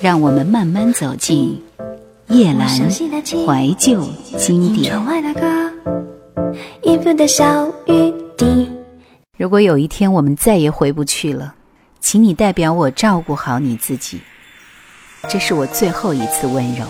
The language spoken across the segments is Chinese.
让我们慢慢走进夜阑怀旧经典。如果有一天我们再也回不去了，请你代表我照顾好你自己。这是我最后一次温柔。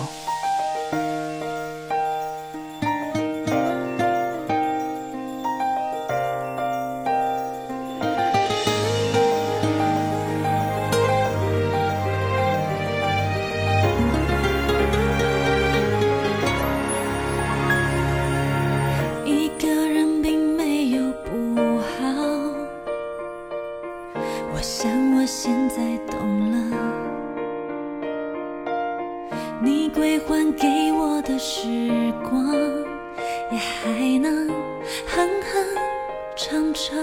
我想我现在懂了。你归还给我的时光，也还能哼哼唱唱。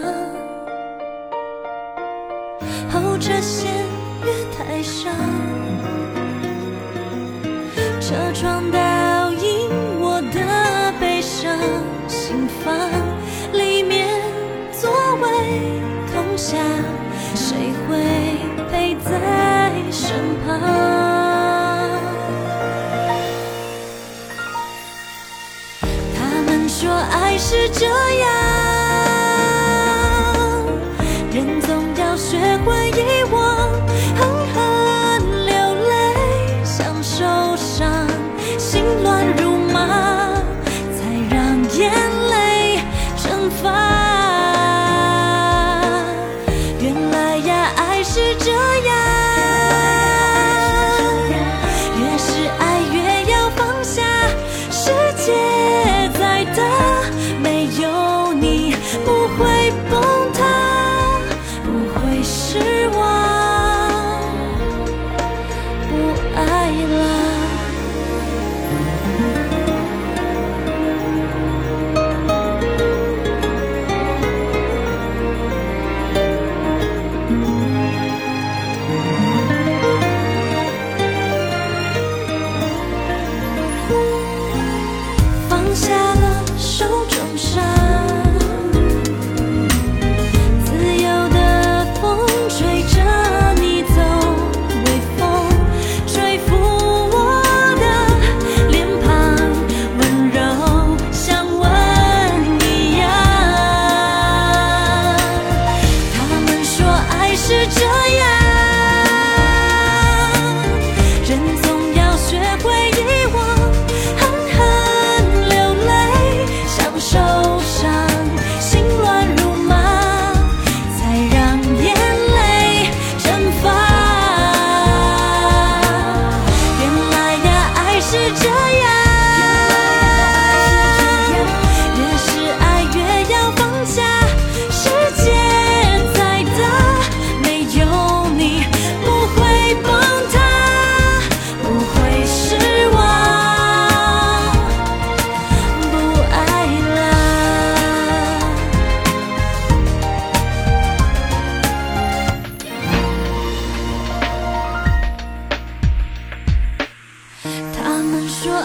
是这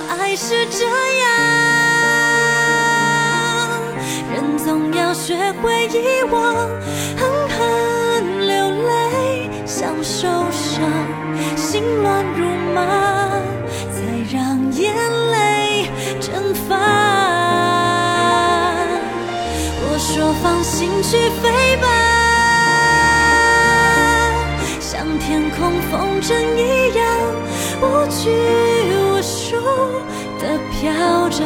爱是这样，人总要学会遗忘。狠狠流泪，像受伤，心乱如麻，才让眼泪蒸发。我说放心去飞吧，像天空风筝一样，无拘无。的飘着，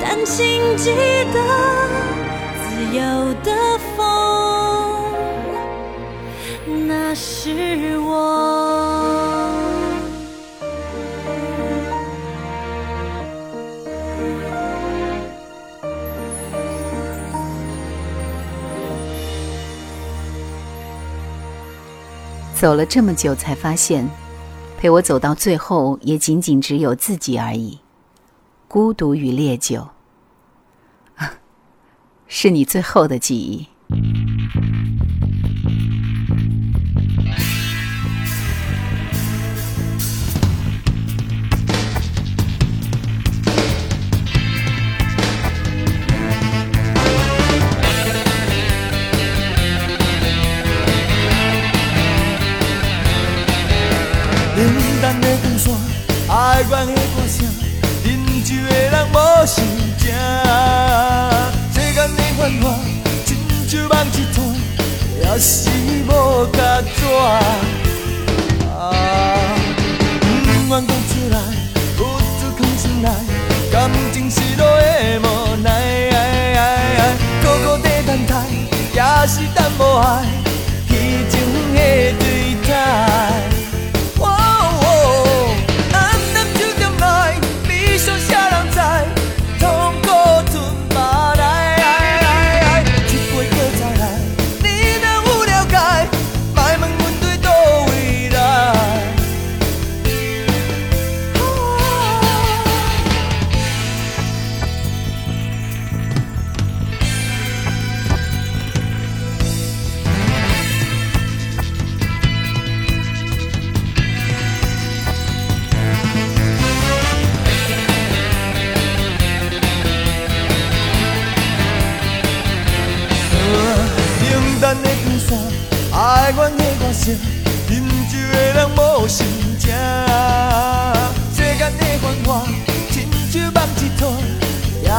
但请记得，自由的风，那是我。走了这么久，才发现，陪我走到最后，也仅仅只有自己而已。孤独与烈酒，是你最后的记忆。冷淡的光线，爱阮的歌声，饮酒的人无心情。世间的繁华，亲像梦一团，也是无甲纸。啊，不愿讲出来，不自藏心内，感情失落的无奈。苦苦地等待，也是等无爱，虚情的对待。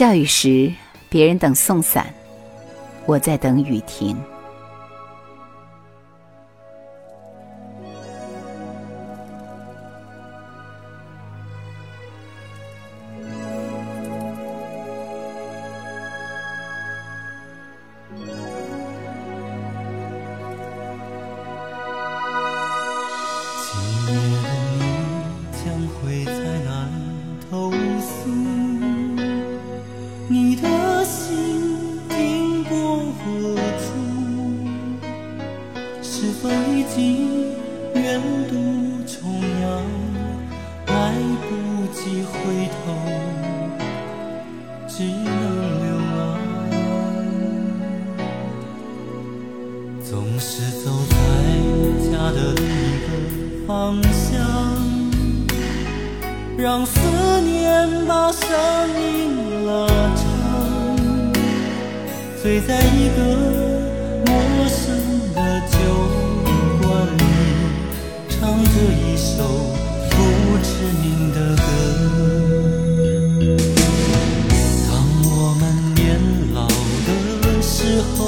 下雨时，别人等送伞，我在等雨停。醉在一个陌生的酒馆里唱着一首不知名的歌。当我们年老的时候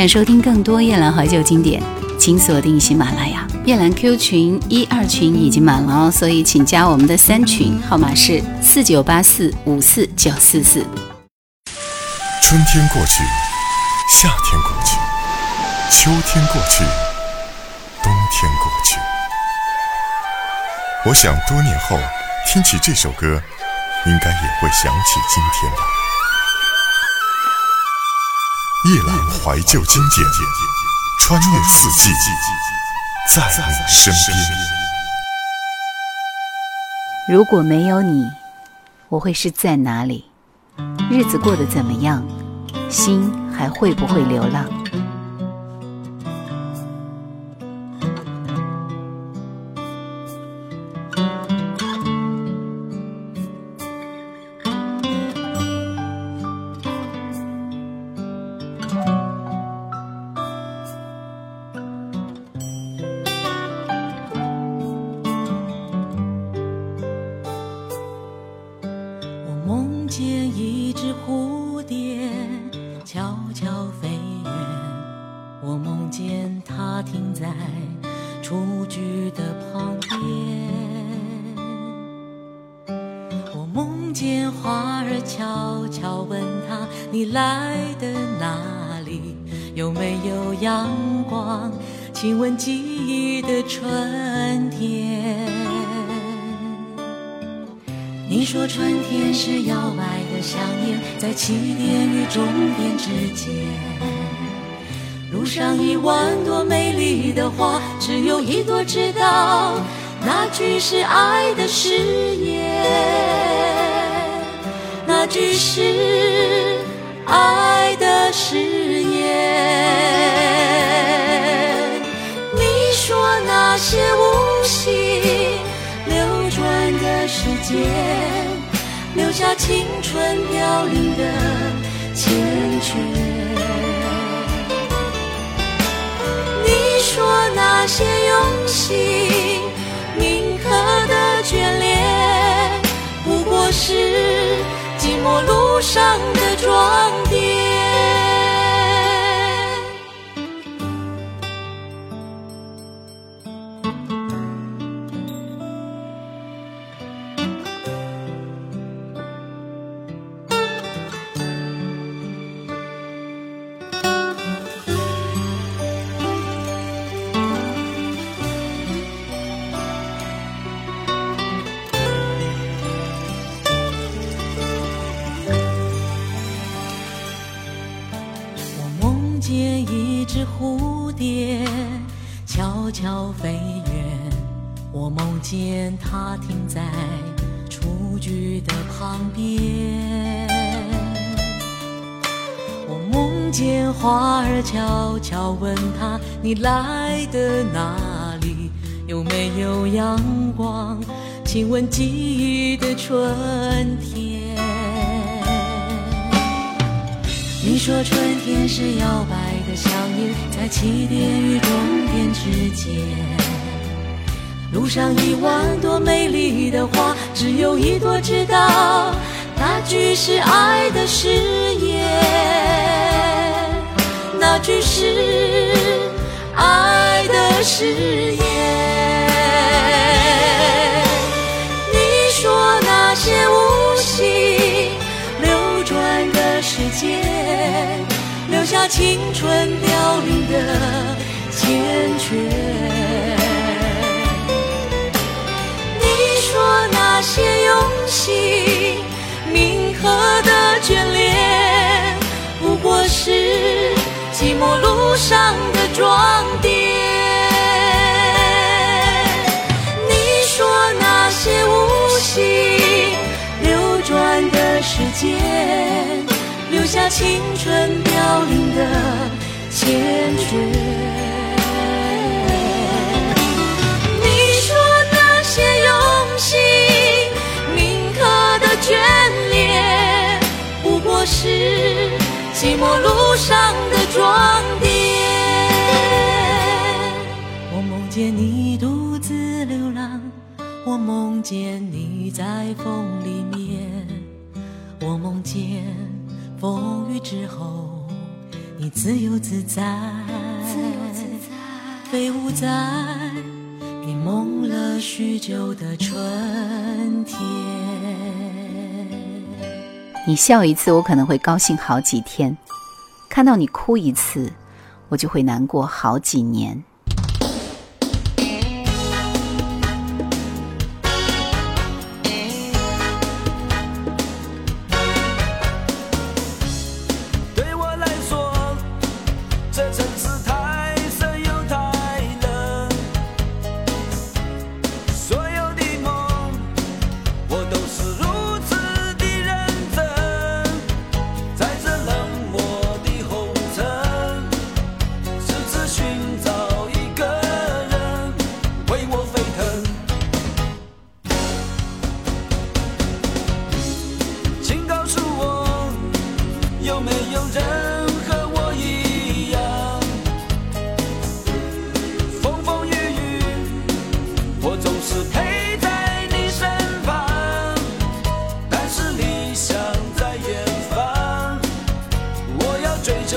想收听更多夜兰怀旧经典，请锁定喜马拉雅。夜兰 Q 群一二群已经满了哦，所以请加我们的三群，号码是四九八四五四九四四。春天过去，夏天过去，秋天过去，冬天过去。我想多年后听起这首歌，应该也会想起今天吧。夜阑怀旧经典，穿越四季，在你身边。如果没有你，我会是在哪里？日子过得怎么样？心还会不会流浪？雏菊的旁边，我梦见花儿悄悄问它：你来的哪里？有没有阳光？亲吻记忆的春天。你说春天是摇摆的想念，在起点与终点之间。路上一万朵美丽的花，只有一朵知道，那句是爱的誓言，那句是爱的誓言。你说那些无心流转的时间，留下青春凋零的缱绻。些用心铭刻的眷恋不过是寂寞路上的壮见它停在雏菊的旁边。我梦见花儿悄悄问它：你来的哪里？有没有阳光？亲吻记忆的春天。你说春天是摇摆的响铃，在起点与终点之间。路上一万朵美丽的花，只有一朵知道，那句是爱的誓言，那句是爱的誓言。你说那些无心流转的时间，留下青春凋零的缱绻。青春凋零的缱绻。你说那些用心铭刻的眷恋，不过是寂寞路上的装点。我梦见你独自流浪，我梦见你在风里面，我梦见风雨之后，你自由自在，自由自在飞舞在你梦了许久的春天。你笑一次，我可能会高兴好几天；看到你哭一次，我就会难过好几年。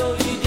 有一。